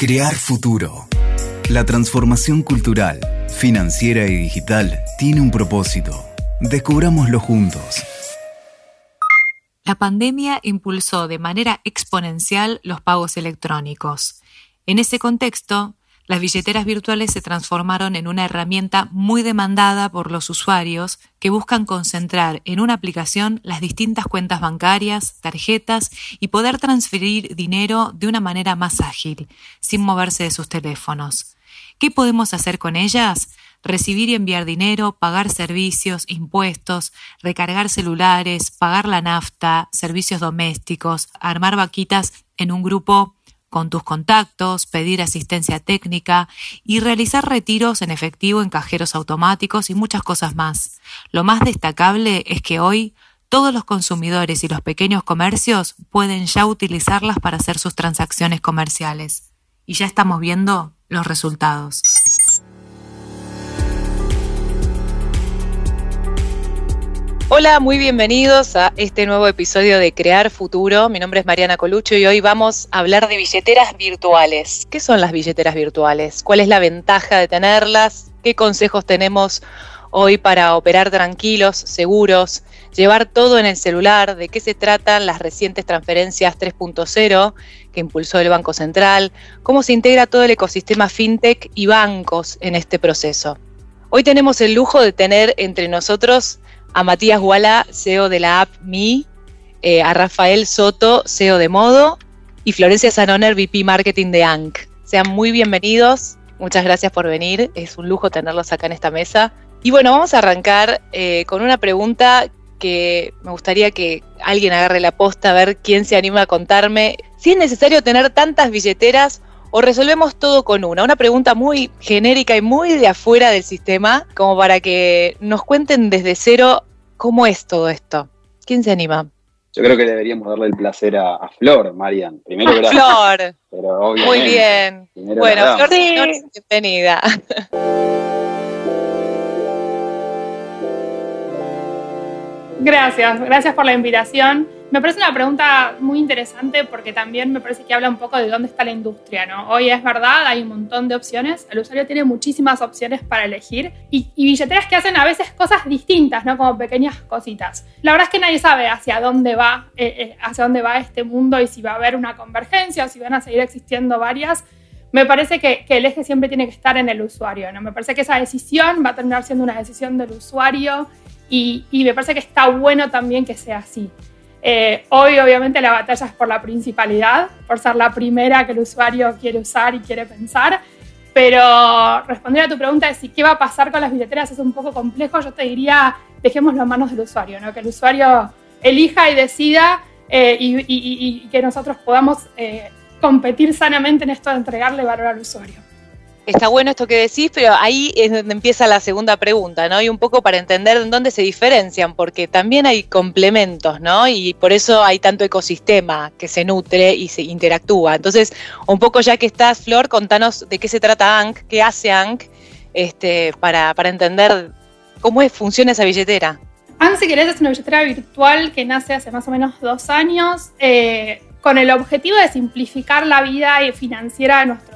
Crear futuro. La transformación cultural, financiera y digital tiene un propósito. Descubrámoslo juntos. La pandemia impulsó de manera exponencial los pagos electrónicos. En ese contexto, las billeteras virtuales se transformaron en una herramienta muy demandada por los usuarios que buscan concentrar en una aplicación las distintas cuentas bancarias, tarjetas y poder transferir dinero de una manera más ágil, sin moverse de sus teléfonos. ¿Qué podemos hacer con ellas? Recibir y enviar dinero, pagar servicios, impuestos, recargar celulares, pagar la nafta, servicios domésticos, armar vaquitas en un grupo con tus contactos, pedir asistencia técnica y realizar retiros en efectivo en cajeros automáticos y muchas cosas más. Lo más destacable es que hoy todos los consumidores y los pequeños comercios pueden ya utilizarlas para hacer sus transacciones comerciales. Y ya estamos viendo los resultados. Hola, muy bienvenidos a este nuevo episodio de Crear Futuro. Mi nombre es Mariana Colucho y hoy vamos a hablar de billeteras virtuales. ¿Qué son las billeteras virtuales? ¿Cuál es la ventaja de tenerlas? ¿Qué consejos tenemos hoy para operar tranquilos, seguros, llevar todo en el celular? ¿De qué se tratan las recientes transferencias 3.0 que impulsó el Banco Central? ¿Cómo se integra todo el ecosistema fintech y bancos en este proceso? Hoy tenemos el lujo de tener entre nosotros a Matías Guala, CEO de la app Me, eh, a Rafael Soto, CEO de Modo, y Florencia Sanoner, VP Marketing de ANC. Sean muy bienvenidos, muchas gracias por venir, es un lujo tenerlos acá en esta mesa. Y bueno, vamos a arrancar eh, con una pregunta que me gustaría que alguien agarre la posta a ver quién se anima a contarme. Si es necesario tener tantas billeteras o resolvemos todo con una? Una pregunta muy genérica y muy de afuera del sistema, como para que nos cuenten desde cero cómo es todo esto. ¿Quién se anima? Yo creo que deberíamos darle el placer a, Flor, Marian. Primero, Flor. Muy bien. Bueno, Flor, bienvenida. Gracias, gracias por la invitación. Me parece una pregunta muy interesante porque también me parece que habla un poco de dónde está la industria, ¿no? Hoy es verdad, hay un montón de opciones, el usuario tiene muchísimas opciones para elegir y, billeteras que hacen a veces cosas distintas, ¿no? Como pequeñas cositas. La verdad es que nadie sabe hacia dónde va, eh, eh, hacia dónde va este mundo y si va a haber una convergencia o si van a seguir existiendo varias. Me parece que, el eje siempre tiene que estar en el usuario, ¿no? Me parece que esa decisión va a terminar siendo una decisión del usuario y, y me parece que está bueno también que sea así. Eh, hoy obviamente la batalla es por la principalidad, por ser la primera que el usuario quiere usar y quiere pensar, pero responder a tu pregunta de si qué va a pasar con las billeteras es un poco complejo, yo te diría dejémoslo en manos del usuario, ¿no? que el usuario elija y decida eh, y, que nosotros podamos eh, competir sanamente en esto de entregarle valor al usuario. Está bueno esto que decís, pero ahí es donde empieza la segunda pregunta, ¿no? Y un poco para entender en dónde se diferencian, porque también hay complementos, ¿no? Y por eso hay tanto ecosistema que se nutre y se interactúa. Entonces, un poco ya que estás, Flor, contanos de qué se trata ANC, qué hace ANC, este, para, entender cómo es, funciona esa billetera. ANC, si querés, es una billetera virtual que nace hace más o menos dos años. Eh, con el objetivo de simplificar la vida financiera de nuestros.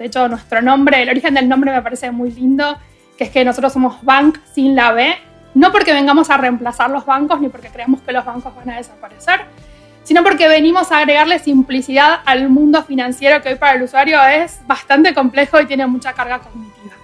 De hecho, nuestro nombre, el origen del nombre me parece muy lindo, que es que nosotros somos Bank sin la B, no porque vengamos a reemplazar los bancos ni porque creamos que los bancos van a desaparecer, sino porque venimos a agregarle simplicidad al mundo financiero que hoy para el usuario es bastante complejo y tiene mucha carga cognitiva.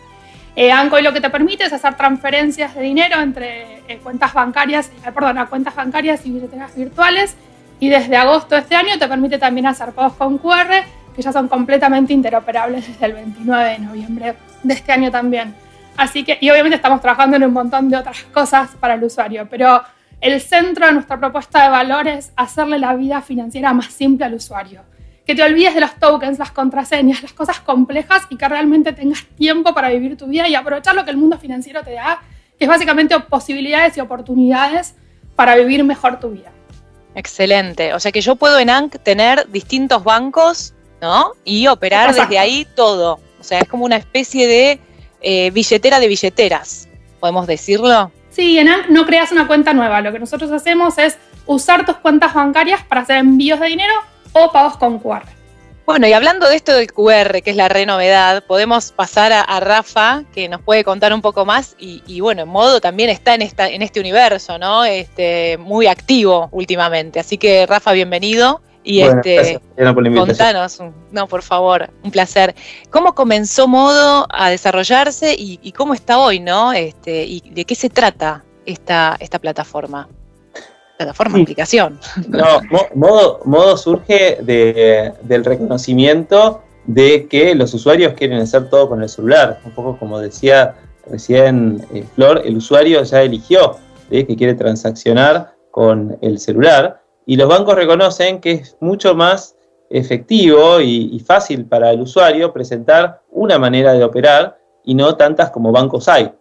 Eh, Anco lo que te permite es hacer transferencias de dinero entre eh, cuentas bancarias, eh, perdón, a cuentas bancarias y billeteras virtuales y desde agosto de este año te permite también hacer pagos con QR, que ya son completamente interoperables desde el 29 de noviembre de este año también. Así que, y obviamente estamos trabajando en un montón de otras cosas para el usuario, pero el centro de nuestra propuesta de valor es hacerle la vida financiera más simple al usuario. Que te olvides de los tokens, las contraseñas, las cosas complejas y que realmente tengas tiempo para vivir tu vida y aprovechar lo que el mundo financiero te da, que es básicamente posibilidades y oportunidades para vivir mejor tu vida. Excelente. O sea que yo puedo en ANC tener distintos bancos, ¿no? Y operar desde ahí todo. O sea, es como una especie de eh, billetera de billeteras, ¿podemos decirlo? Sí, en no creas una cuenta nueva. Lo que nosotros hacemos es usar tus cuentas bancarias para hacer envíos de dinero o pagos con QR. Bueno, y hablando de esto del QR, que es la re novedad, podemos pasar a, Rafa, que nos puede contar un poco más, y, bueno, en modo también está en, esta, en este universo, ¿no? Este, muy activo últimamente. Así que, Rafa, bienvenido. Y este, contanos, no, por favor, un placer. ¿Cómo comenzó Modo a desarrollarse y, cómo está hoy, no? Este, y de qué se trata esta, esta plataforma plataforma, aplicación. No, modo, modo surge del reconocimiento de que los usuarios quieren hacer todo con el celular. Un poco como decía recién eh, Flor, el usuario ya eligió que quiere transaccionar con el celular y los bancos reconocen que es mucho más efectivo y, fácil para el usuario presentar una manera de operar y no tantas como bancos hay.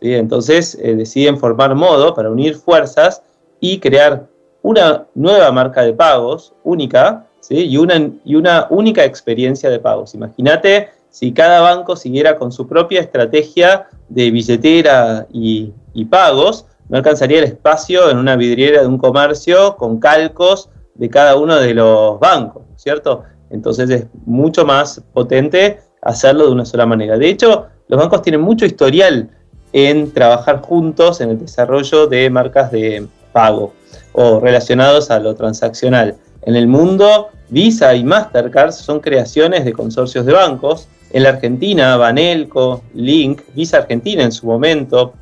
Entonces eh, deciden formar modo para unir fuerzas y crear una nueva marca de pagos única y, una, y una única experiencia de pagos. Imagínate si cada banco siguiera con su propia estrategia de billetera y, pagos, no alcanzaría el espacio en una vidriera de un comercio con calcos de cada uno de los bancos, ¿cierto? Entonces es mucho más potente hacerlo de una sola manera. De hecho, los bancos tienen mucho historial en trabajar juntos en el desarrollo de marcas de, pago o relacionados a lo transaccional. En el mundo, Visa y Mastercard son creaciones de consorcios de bancos. En la Argentina, Banelco, Link, Visa Argentina en su momento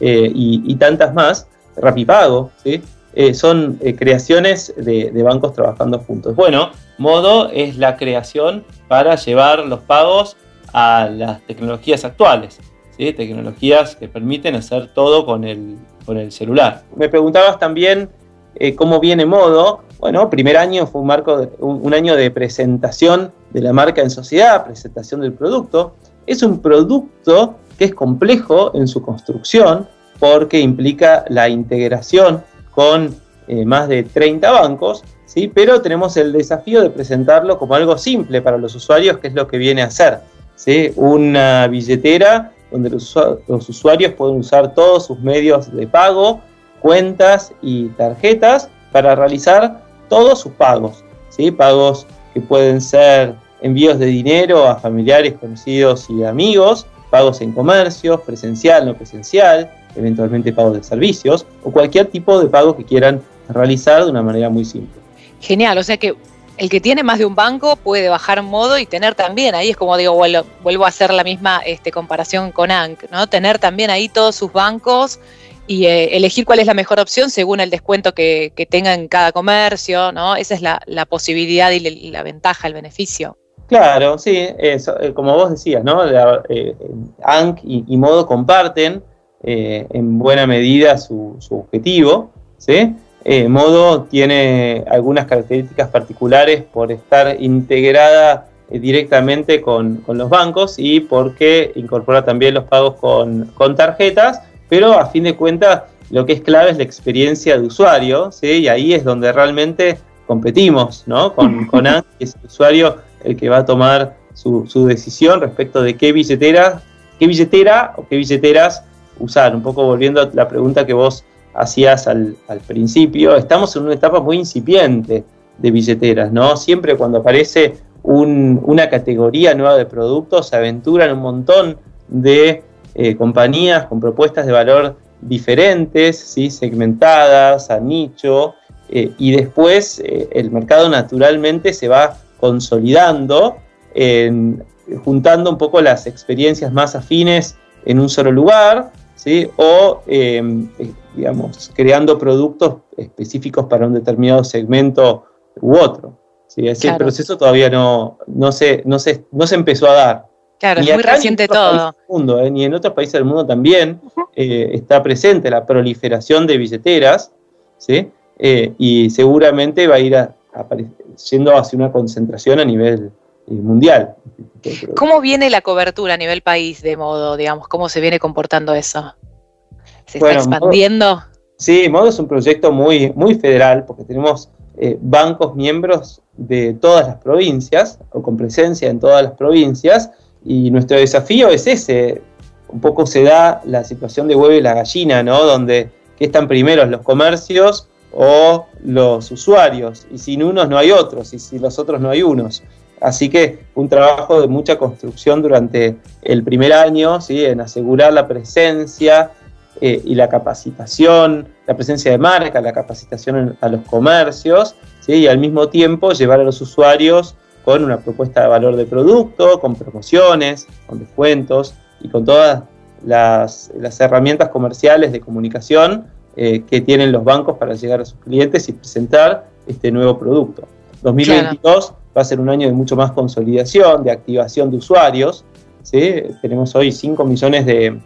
eh, y, tantas más, Rapipago, ¿sí? Eh, son eh, creaciones de, bancos trabajando juntos. Bueno, Modo es la creación para llevar los pagos a las tecnologías actuales, tecnologías que permiten hacer todo con el, con el celular. Me preguntabas también cómo viene Modo. Bueno, primer año fue un, marco un, año de presentación de la marca en sociedad, presentación del producto. Es un producto que es complejo en su construcción porque implica la integración con eh, más de 30 bancos, ¿sí? pero tenemos el desafío de presentarlo como algo simple para los usuarios, que es lo que viene a ser. ¿sí? Una billetera donde los, usuarios pueden usar todos sus medios de pago, cuentas y tarjetas para realizar todos sus pagos. ¿sí? Pagos que pueden ser envíos de dinero a familiares, conocidos y amigos, pagos en comercios, presencial, no presencial, eventualmente pagos de servicios o cualquier tipo de pago que quieran realizar de una manera muy simple. Genial, o sea que el que tiene más de un banco puede bajar modo y tener también, ahí es como digo, vuelvo, a hacer la misma este, comparación con ANC, ¿no? Tener también ahí todos sus bancos y eh, elegir cuál es la mejor opción según el descuento que, tenga en cada comercio, ¿no? Esa es la, posibilidad y la, ventaja, el beneficio. Claro, sí, eso, eh, como vos decías, ¿no? Eh, ANC y, Modo comparten en buena medida su, su objetivo, ¿sí? Eh, Modo tiene algunas características particulares por estar integrada eh, directamente con, los bancos y porque incorpora también los pagos con, tarjetas, pero a fin de cuentas lo que es clave es la experiencia de usuario, ¿sí? y ahí es donde realmente competimos ¿no? con, con que es el usuario el que va a tomar su, decisión respecto de qué billetera, qué billetera o qué billeteras usar. Un poco volviendo a la pregunta que vos hacías al, principio, estamos en una etapa muy incipiente de billeteras, ¿no? Siempre cuando aparece una categoría nueva de productos, se aventuran un montón de eh, compañías con propuestas de valor diferentes, segmentadas, a nicho, eh, y después eh, el mercado naturalmente se va consolidando, juntando un poco las experiencias más afines en un solo lugar, ¿sí? o em, eh, digamos, creando productos específicos para un determinado segmento u otro. ¿sí? Ese proceso todavía no, no, se, no, se, no se empezó a dar. Claro, es muy reciente todo. Mundo, ¿eh? ni en otros países del mundo también eh, está presente la proliferación de billeteras, ¿sí? y seguramente va a ir yendo hacia una concentración a nivel mundial. ¿Cómo viene la cobertura a nivel país de modo, digamos? ¿Cómo se viene comportando eso? ¿Se está expandiendo? sí, Modo es un proyecto muy, muy federal porque tenemos eh, bancos miembros de todas las provincias o con presencia en todas las provincias y nuestro desafío es ese. Un poco se da la situación de huevo y la gallina, ¿no? Donde que están primeros los comercios o los usuarios y sin unos no hay otros y sin los otros no hay unos. Así que un trabajo de mucha construcción durante el primer año, ¿sí? en asegurar la presencia eh, y la capacitación, la presencia de marca, la capacitación a los comercios, ¿sí? y al mismo tiempo llevar a los usuarios con una propuesta de valor de producto, con promociones, con descuentos y con todas las, herramientas comerciales de comunicación eh, que tienen los bancos para llegar a sus clientes y presentar este nuevo producto. 2022 va a ser un año de mucho más consolidación, de activación de usuarios. ¿sí? Tenemos hoy 5 millones de,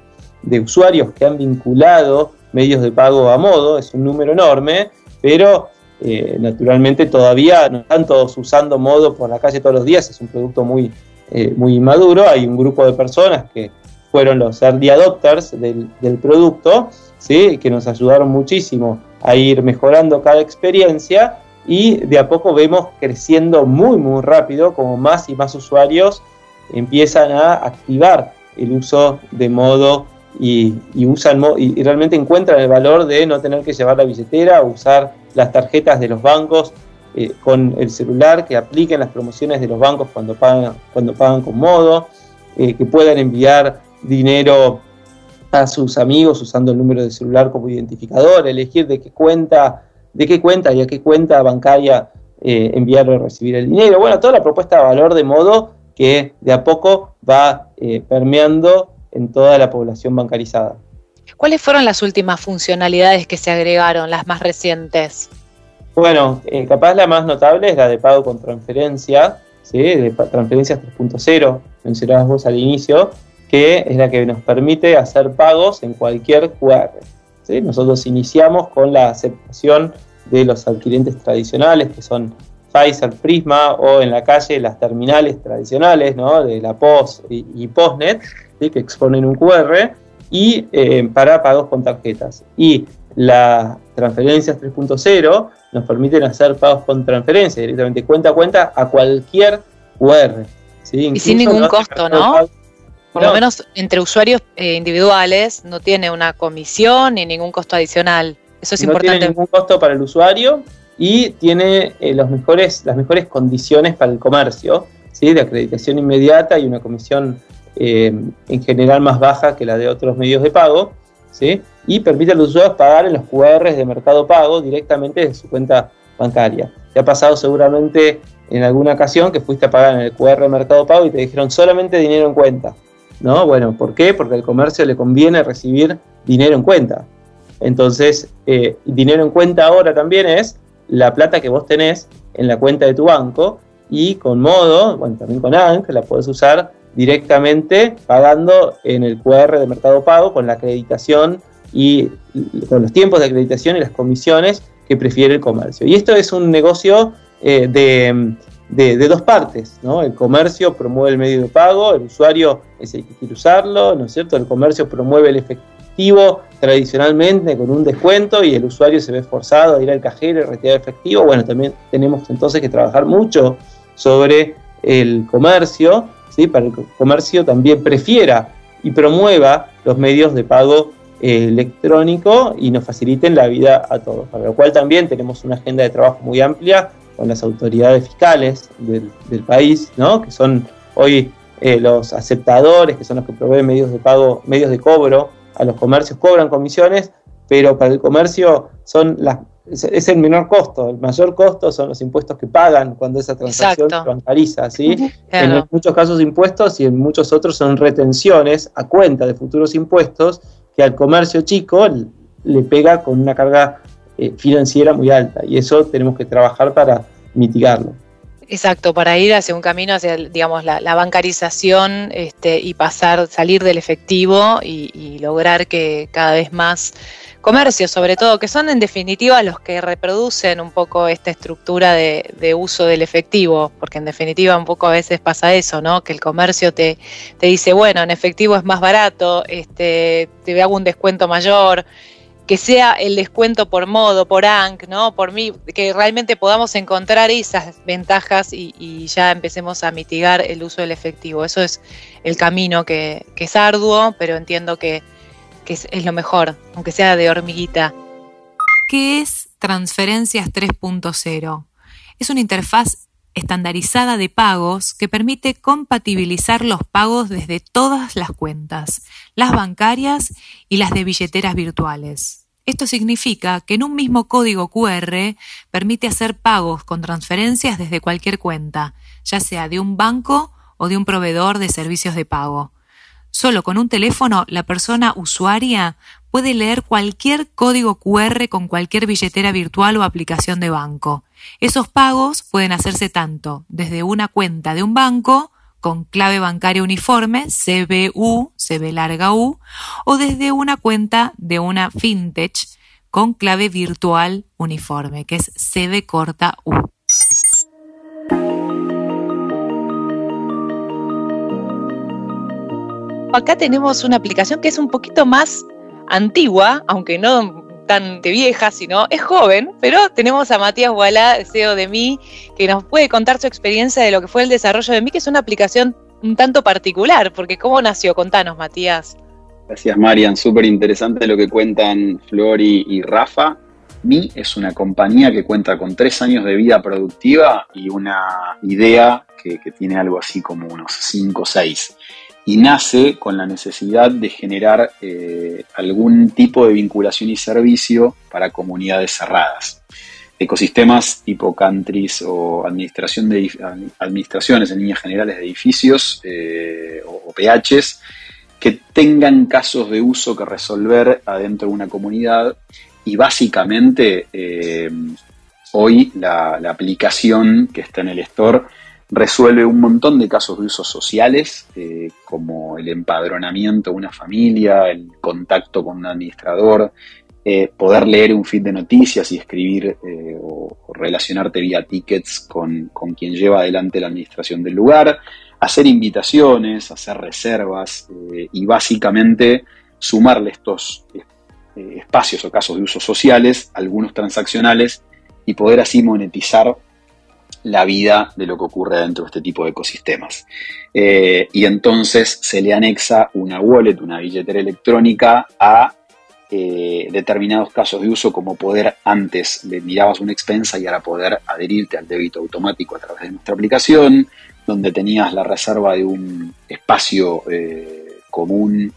usuarios que han vinculado medios de pago a modo, es un número enorme, pero eh, naturalmente todavía no están todos usando modo por la calle todos los días, es un producto muy, eh, muy maduro, hay un grupo de personas que fueron los early adopters del, del producto, que nos ayudaron muchísimo a ir mejorando cada experiencia y de a poco vemos creciendo muy muy rápido como más y más usuarios empiezan a activar el uso de modo y, usan y, realmente encuentran el valor de no tener que llevar la billetera, usar las tarjetas de los bancos eh, con el celular, que apliquen las promociones de los bancos cuando pagan, cuando pagan con modo, eh, que puedan enviar dinero a sus amigos usando el número de celular como identificador, elegir de qué cuenta de qué cuenta y a qué cuenta bancaria eh, enviar o recibir el dinero. Bueno, toda la propuesta de valor de modo que de a poco va eh, permeando en toda la población bancarizada. ¿Cuáles fueron las últimas funcionalidades que se agregaron, las más recientes? Bueno, eh, capaz la más notable es la de pago con transferencia, ¿sí? de transferencias 3.0, mencionabas vos al inicio, que es la que nos permite hacer pagos en cualquier QR. Nosotros iniciamos con la aceptación de los adquirentes tradicionales, que son Pfizer, Prisma o en la calle las terminales tradicionales ¿no? de la POS y, POSNET, que exponen un QR, y eh, para pagos con tarjetas. Y las transferencias 3.0 nos permiten hacer pagos con transferencia directamente cuenta a cuenta a cualquier QR. y sin ningún costo, ¿no? Por lo menos entre usuarios eh, individuales no tiene una comisión ni ningún costo adicional. Eso es importante. No tiene ningún costo para el usuario y tiene eh, los mejores, las mejores condiciones para el comercio, ¿sí? de acreditación inmediata y una comisión eh, en general más baja que la de otros medios de pago. ¿sí? Y permite a los usuarios pagar en los QRs de Mercado Pago directamente desde su cuenta bancaria. Te ha pasado seguramente en alguna ocasión que fuiste a pagar en el QR de Mercado Pago y te dijeron solamente dinero en cuenta. ¿No? Bueno, ¿por qué? Porque al comercio le conviene recibir dinero en cuenta. Entonces, eh, dinero en cuenta ahora también es la plata que vos tenés en la cuenta de tu banco y con modo, bueno, también con ANC, la podés usar directamente pagando en el QR de Mercado Pago con la acreditación y con los tiempos de acreditación y las comisiones que prefiere el comercio. Y esto es un negocio eh, de, de, dos partes, ¿no? El comercio promueve el medio de pago, el usuario es el que quiere usarlo, ¿no es cierto? El comercio promueve el efectivo tradicionalmente con un descuento y el usuario se ve forzado a ir al cajero y retirar efectivo. Bueno, también tenemos entonces que trabajar mucho sobre el comercio, ¿sí? Para que el comercio también prefiera y promueva los medios de pago eh, electrónico y nos faciliten la vida a todos. Para lo cual también tenemos una agenda de trabajo muy amplia con las autoridades fiscales del, país, ¿no? que son hoy eh, los aceptadores, que son los que proveen medios de pago, medios de cobro a los comercios, cobran comisiones, pero para el comercio son las, es el menor costo, el mayor costo son los impuestos que pagan cuando esa transacción se bancariza, ¿sí? En muchos casos impuestos y en muchos otros son retenciones a cuenta de futuros impuestos que al comercio chico le pega con una carga eh, financiera muy alta y eso tenemos que trabajar para mitigarlo. Exacto, para ir hacia un camino hacia, digamos, la, bancarización este, y pasar, salir del efectivo y, lograr que cada vez más comercios, sobre todo, que son en definitiva los que reproducen un poco esta estructura de, uso del efectivo, porque en definitiva un poco a veces pasa eso, ¿no? Que el comercio te, te dice, bueno, en efectivo es más barato, este, te hago un descuento mayor, que sea el descuento por modo, por ANC, ¿no? Por mí, que realmente podamos encontrar esas ventajas y, ya empecemos a mitigar el uso del efectivo. Eso es el camino que, es arduo, pero entiendo que, es, es, lo mejor, aunque sea de hormiguita. ¿Qué es Transferencias 3.0? Es una interfaz estandarizada de pagos que permite compatibilizar los pagos desde todas las cuentas, las bancarias y las de billeteras virtuales. Esto significa que en un mismo código QR permite hacer pagos con transferencias desde cualquier cuenta, ya sea de un banco o de un proveedor de servicios de pago. Solo con un teléfono la persona usuaria puede leer cualquier código QR con cualquier billetera virtual o aplicación de banco. Esos pagos pueden hacerse tanto desde una cuenta de un banco con clave bancaria uniforme, CBU, CB larga U, o desde una cuenta de una fintech con clave virtual uniforme, que es CB corta U. Acá tenemos una aplicación que es un poquito más antigua, aunque no tan de vieja, sino es joven, pero tenemos a Matías Gualá, CEO de mí, que nos puede contar su experiencia de lo que fue el desarrollo de mí, que es una aplicación un tanto particular, porque ¿cómo nació? Contanos, Matías. Gracias, Marian. Súper interesante lo que cuentan Flori y Rafa. Mi es una compañía que cuenta con tres años de vida productiva y una idea que, que tiene algo así como unos cinco o seis y nace con la necesidad de generar eh, algún tipo de vinculación y servicio para comunidades cerradas. Ecosistemas tipo countries o administración de, administraciones en líneas generales de edificios eh, o, PHs que tengan casos de uso que resolver adentro de una comunidad y básicamente eh, hoy la, la aplicación que está en el store resuelve un montón de casos de usos sociales, eh, como el empadronamiento de una familia, el contacto con un administrador, eh, poder leer un feed de noticias y escribir eh, o, relacionarte vía tickets con, quien lleva adelante la administración del lugar, hacer invitaciones, hacer reservas y básicamente sumarle estos espacios o casos de usos sociales, algunos transaccionales, y poder así monetizar la vida de lo que ocurre dentro de este tipo de ecosistemas. Eh, y entonces se le anexa una wallet, una billetera electrónica a eh, determinados casos de uso, como poder antes le mirabas una expensa y ahora poder adherirte al débito automático a través de nuestra aplicación, donde tenías la reserva de un espacio eh, común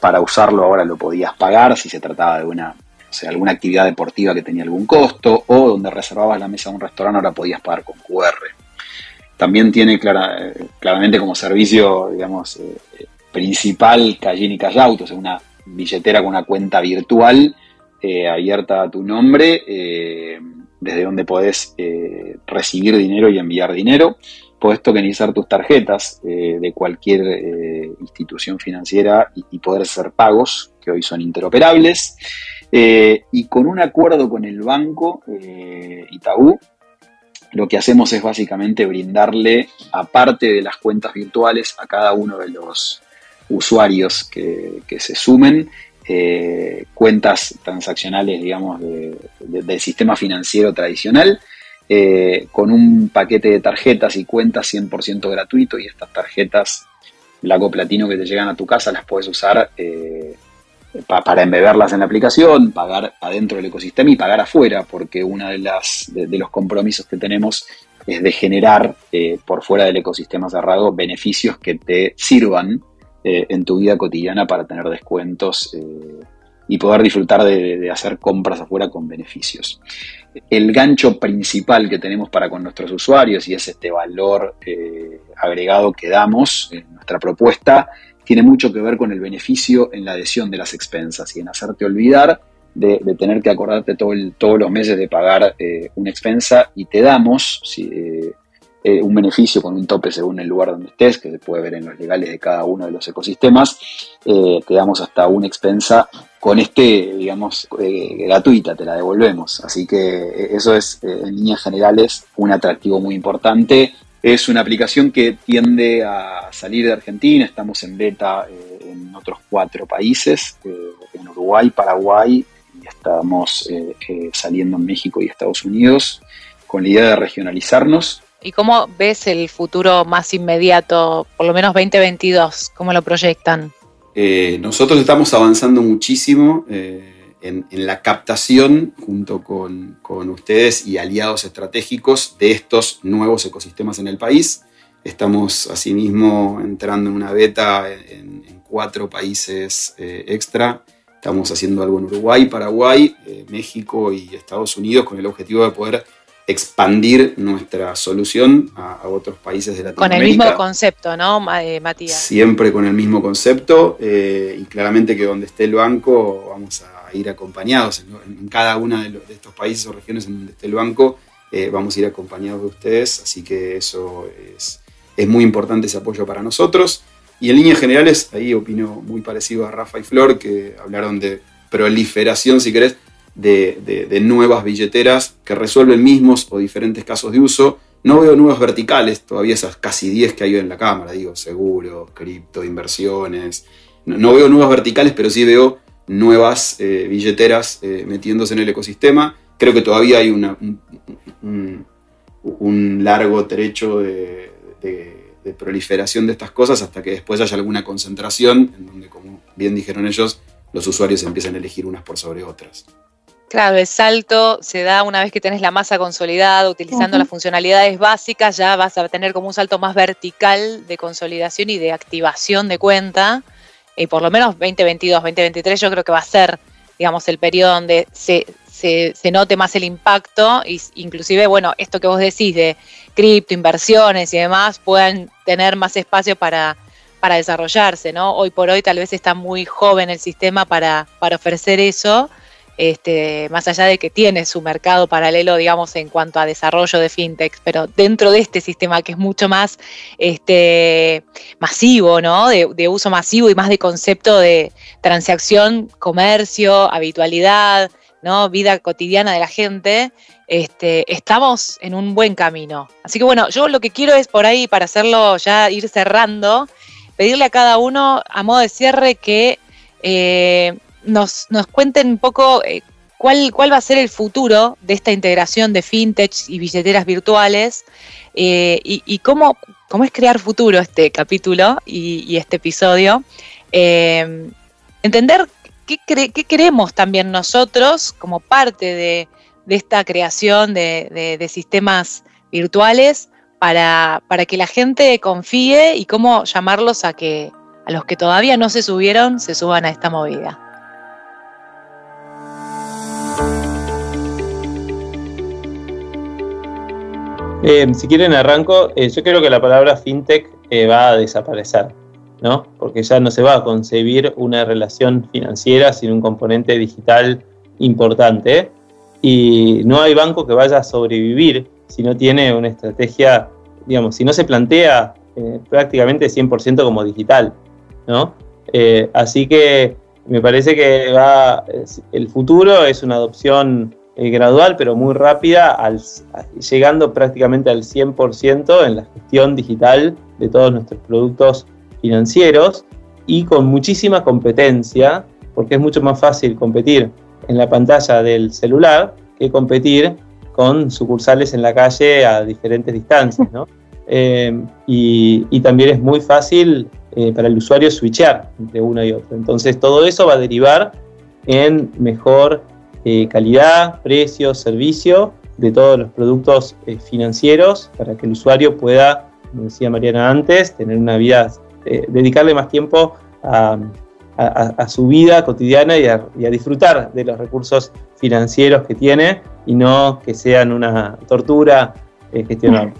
para usarlo, ahora lo podías pagar si se trataba de una sea, alguna actividad deportiva que tenía algún costo, o donde reservabas la mesa de un restaurante, ahora podías pagar con QR. También tiene eh, claramente como servicio, digamos, eh, principal Callin y Callauto, o sea, una billetera con una cuenta virtual eh, abierta a tu nombre, desde donde podés recibir dinero y enviar dinero. Podés tokenizar tus tarjetas de cualquier institución financiera y, poder hacer pagos, que hoy son interoperables. Eh, y con un acuerdo con el banco eh, Itaú, lo que hacemos es básicamente brindarle, aparte de las cuentas virtuales, a cada uno de los usuarios que, se sumen, eh, cuentas transaccionales, digamos, del sistema financiero tradicional, con un paquete de tarjetas y cuentas 100% gratuito y estas tarjetas Lago Platino que te llegan a tu casa las puedes usar para embeberlas en la aplicación, pagar adentro del ecosistema y pagar afuera, porque uno de, las, de, los compromisos que tenemos es de generar eh, por fuera del ecosistema cerrado beneficios que te sirvan eh, en tu vida cotidiana para tener descuentos eh, y poder disfrutar de, hacer compras afuera con beneficios. El gancho principal que tenemos para con nuestros usuarios y es este valor agregado que damos en nuestra propuesta tiene mucho que ver con el beneficio en la adhesión de las expensas y en hacerte olvidar de, tener que acordarte todo todos los meses de pagar eh, una expensa y te damos eh, eh, un beneficio con un tope según el lugar donde estés, que se puede ver en los legales de cada uno de los ecosistemas, te damos hasta una expensa con este, digamos, gratuita, te la devolvemos. Así que eso es, en líneas generales, un atractivo muy importante es una aplicación que tiende a salir de Argentina, estamos en beta eh, en otros cuatro países, eh, en Uruguay, Paraguay, y estamos eh, saliendo en México y Estados Unidos, con la idea de regionalizarnos. ¿Y cómo ves el futuro más inmediato, por lo menos 2022? ¿Cómo lo proyectan? Nosotros estamos avanzando muchísimo en en, la captación junto con, ustedes y aliados estratégicos de estos nuevos ecosistemas en el país. Estamos asimismo entrando en una beta en, cuatro países eh, extra. Estamos haciendo algo en Uruguay, Paraguay, eh, México y Estados Unidos con el objetivo de poder expandir nuestra solución a, otros países de Latinoamérica. Con el mismo concepto, ¿no, eh, Matías? Siempre con el mismo concepto y claramente que donde esté el banco vamos a ir acompañados en, cada uno de, estos países o regiones en donde esté el banco, eh, vamos a ir acompañados de ustedes, así que eso es, es muy importante ese apoyo para nosotros. Y en líneas generales, ahí opino muy parecido a Rafa y Flor, que hablaron de proliferación, si querés, de, de, nuevas billeteras que resuelven mismos o diferentes casos de uso. No veo nuevas verticales, todavía esas casi 10 que hay en la cámara, digo, seguro, cripto, inversiones. No, veo nuevas verticales, pero sí veo nuevas eh, billeteras eh, metiéndose en el ecosistema. Creo que todavía hay una, un, largo trecho de, proliferación de estas cosas hasta que después haya alguna concentración en donde, como bien dijeron ellos, los usuarios empiezan a elegir unas por sobre otras. Claro, el salto se da una vez que tenés la masa consolidada, utilizando las funcionalidades básicas, ya vas a tener como un salto más vertical de consolidación y de activación de cuenta. Y por lo menos 2022, 2023 yo creo que va a ser, digamos, el periodo donde se, se, note más el impacto, y inclusive, bueno, esto que vos decís de cripto, inversiones y demás, puedan tener más espacio para, para desarrollarse, ¿no? Hoy por hoy tal vez está muy joven el sistema para, para ofrecer eso, este, más allá de que tiene su mercado paralelo, digamos, en cuanto a desarrollo de fintech, pero dentro de este sistema que es mucho más este, masivo, ¿no? De, uso masivo y más de concepto de transacción, comercio, habitualidad, ¿no? Vida cotidiana de la gente, este, estamos en un buen camino. Así que bueno, yo lo que quiero es por ahí, para hacerlo ya ir cerrando, pedirle a cada uno, a modo de cierre, que eh, nos, cuenten un poco eh, cuál, cuál va a ser el futuro de esta integración de fintech y billeteras virtuales eh, y, cómo, cómo es crear futuro este capítulo y, este episodio. Eh, entender qué, qué, queremos también nosotros como parte de, esta creación de, de, sistemas virtuales para, para, que la gente confíe y cómo llamarlos a que a los que todavía no se subieron se suban a esta movida. Eh, si quieren arranco, eh, yo creo que la palabra fintech eh, va a desaparecer, ¿no? Porque ya no se va a concebir una relación financiera sin un componente digital importante y no hay banco que vaya a sobrevivir si no tiene una estrategia, digamos, si no se plantea prácticamente 100% como digital, ¿no? así que me parece que va, el futuro es una adopción eh, gradual pero muy rápida, al, llegando prácticamente al 100% en la gestión digital de todos nuestros productos financieros y con muchísima competencia, porque es mucho más fácil competir en la pantalla del celular que competir con sucursales en la calle a diferentes distancias, ¿no? Eh, y, también es muy fácil eh, para el usuario switchar entre una y otra. Entonces todo eso va a derivar en mejor eh, calidad, precio, servicio de todos los productos eh, financieros para que el usuario pueda, como decía Mariana antes, tener una vida, eh, dedicarle más tiempo a, su vida cotidiana y a, disfrutar de los recursos financieros que tiene y no que sean una tortura gestionar.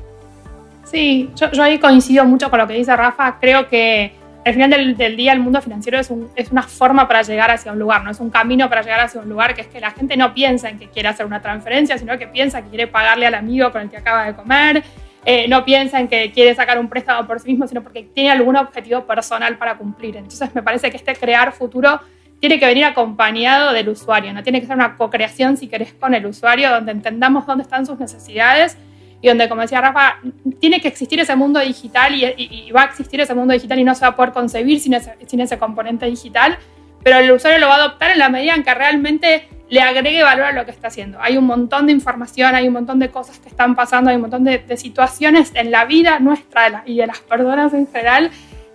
Sí, yo, yo ahí coincido mucho con lo que dice Rafa. Creo que al final del, día el mundo financiero es, una forma para llegar hacia un lugar, no es un camino para llegar hacia un lugar que es que la gente no piensa en que quiere hacer una transferencia, sino que piensa que quiere pagarle al amigo con el que acaba de comer, eh, no piensa en que quiere sacar un préstamo por sí mismo, sino porque tiene algún objetivo personal para cumplir. Entonces me parece que este crear futuro tiene que venir acompañado del usuario, no tiene que ser una co-creación si querés con el usuario, donde entendamos dónde están sus necesidades y donde, como decía Rafa, tiene que existir ese mundo digital y, va a existir ese mundo digital y no se va a poder concebir sin ese, sin ese componente digital, pero el usuario lo va a adoptar en la medida en que realmente le agregue valor a lo que está haciendo. Hay un montón de información, hay un montón de cosas que están pasando, hay un montón de, situaciones en la vida nuestra y de las personas en general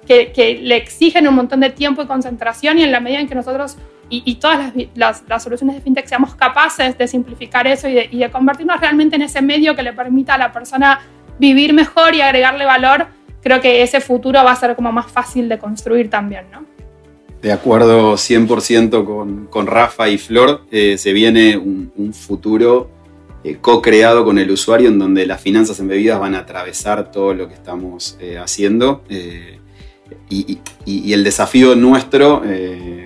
que, que, le exigen un montón de tiempo y concentración y en la medida en que nosotros y, todas las, soluciones de fintech seamos capaces de simplificar eso y de, convertirnos realmente en ese medio que le permita a la persona vivir mejor y agregarle valor, creo que ese futuro va a ser como más fácil de construir también, ¿no? De acuerdo 100% con, con, Rafa y Flor, eh, se viene un, futuro eh, co-creado con el usuario en donde las finanzas embebidas van a atravesar todo lo que estamos eh, haciendo. Y, el desafío nuestro, eh,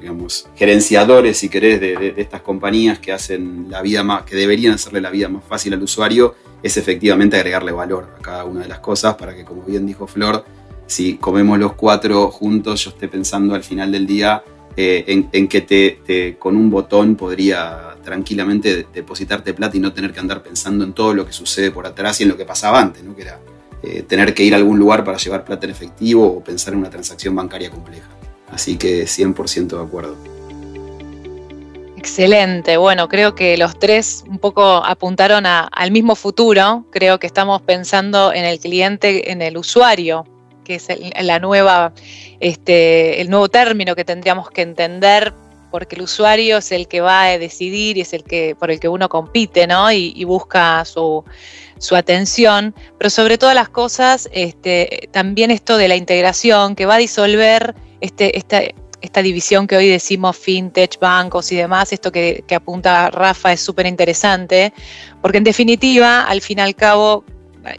digamos, gerenciadores, si querés, de, estas compañías que hacen la vida más, que deberían hacerle la vida más fácil al usuario, es efectivamente agregarle valor a cada una de las cosas para que, como bien dijo Flor, si comemos los cuatro juntos, yo esté pensando al final del día eh, en, que te, con un botón podría tranquilamente depositarte plata y no tener que andar pensando en todo lo que sucede por atrás y en lo que pasaba antes, ¿no? que era eh, tener que ir a algún lugar para llevar plata en efectivo o pensar en una transacción bancaria compleja. Así que 100% de acuerdo. Excelente, bueno, creo que los tres un poco apuntaron al mismo futuro, creo que estamos pensando en el cliente, en el usuario, que es la nueva, este, el nuevo término que tendríamos que entender porque el usuario es el que va a decidir y es el que por el que uno compite, ¿no? y busca su, su atención, pero sobre todas las cosas, este, también esto de la integración que va a disolver este, esta, esta división que hoy decimos fintech, bancos y demás, esto que, apunta Rafa es súper interesante, porque en definitiva, al fin y al cabo,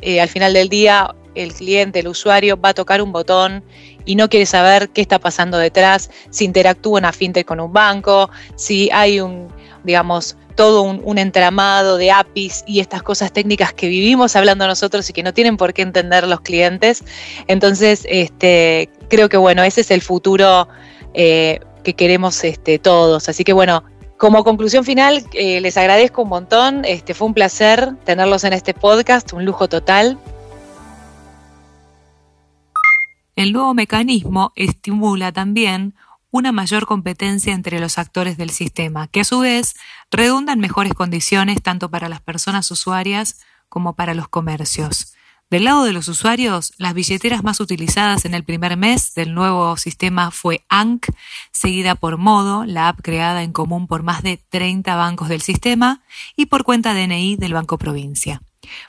eh, al final del día, el cliente, el usuario va a tocar un botón y no quiere saber qué está pasando detrás, si interactúa una fintech con un banco, si hay un, digamos, todo un, entramado de APIs y estas cosas técnicas que vivimos hablando nosotros y que no tienen por qué entender los clientes. Entonces, este, creo que bueno, ese es el futuro eh, que queremos este, todos. Así que bueno, como conclusión final, eh, les agradezco un montón. Este, fue un placer tenerlos en este podcast, un lujo total. El nuevo mecanismo estimula también una mayor competencia entre los actores del sistema, que a su vez redunda en mejores condiciones tanto para las personas usuarias como para los comercios. Del lado de los usuarios, las billeteras más utilizadas en el primer mes del nuevo sistema fue ANC, seguida por Modo, la app creada en común por más de 30 bancos del sistema, y por cuenta DNI del Banco Provincia.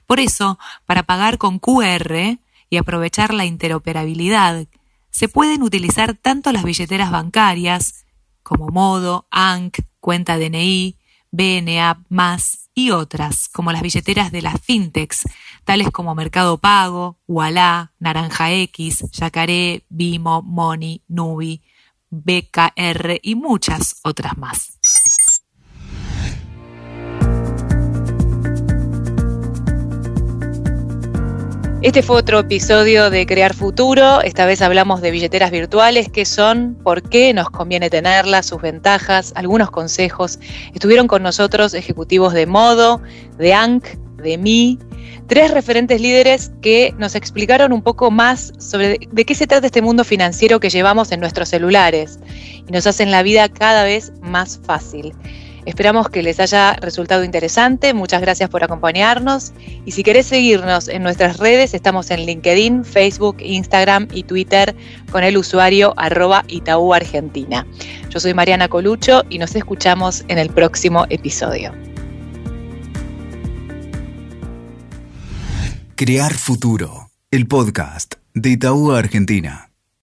Por eso, para pagar con QR y aprovechar la interoperabilidad se pueden utilizar tanto las billeteras bancarias como Modo, ANC, Cuenta DNI, BNA, y otras, como las billeteras de las fintechs, tales como Mercado Pago, Walla, Naranja X, Yacaré, Bimo, Money, Nubi, BKR y muchas otras más. Este fue otro episodio de Crear Futuro. Esta vez hablamos de billeteras virtuales, qué son, por qué nos conviene tenerlas, sus ventajas, algunos consejos. Estuvieron con nosotros ejecutivos de Modo, de ANC, de Mi, tres referentes líderes que nos explicaron un poco más sobre de qué se trata este mundo financiero que llevamos en nuestros celulares y nos hacen la vida cada vez más fácil. Esperamos que les haya resultado interesante. Muchas gracias por acompañarnos. Y si querés seguirnos en nuestras redes, estamos en LinkedIn, Facebook, Instagram y Twitter con el usuario arroba Itaú Argentina. Yo soy Mariana Colucho y nos escuchamos en el próximo episodio. Crear Futuro, el podcast de Itaú Argentina.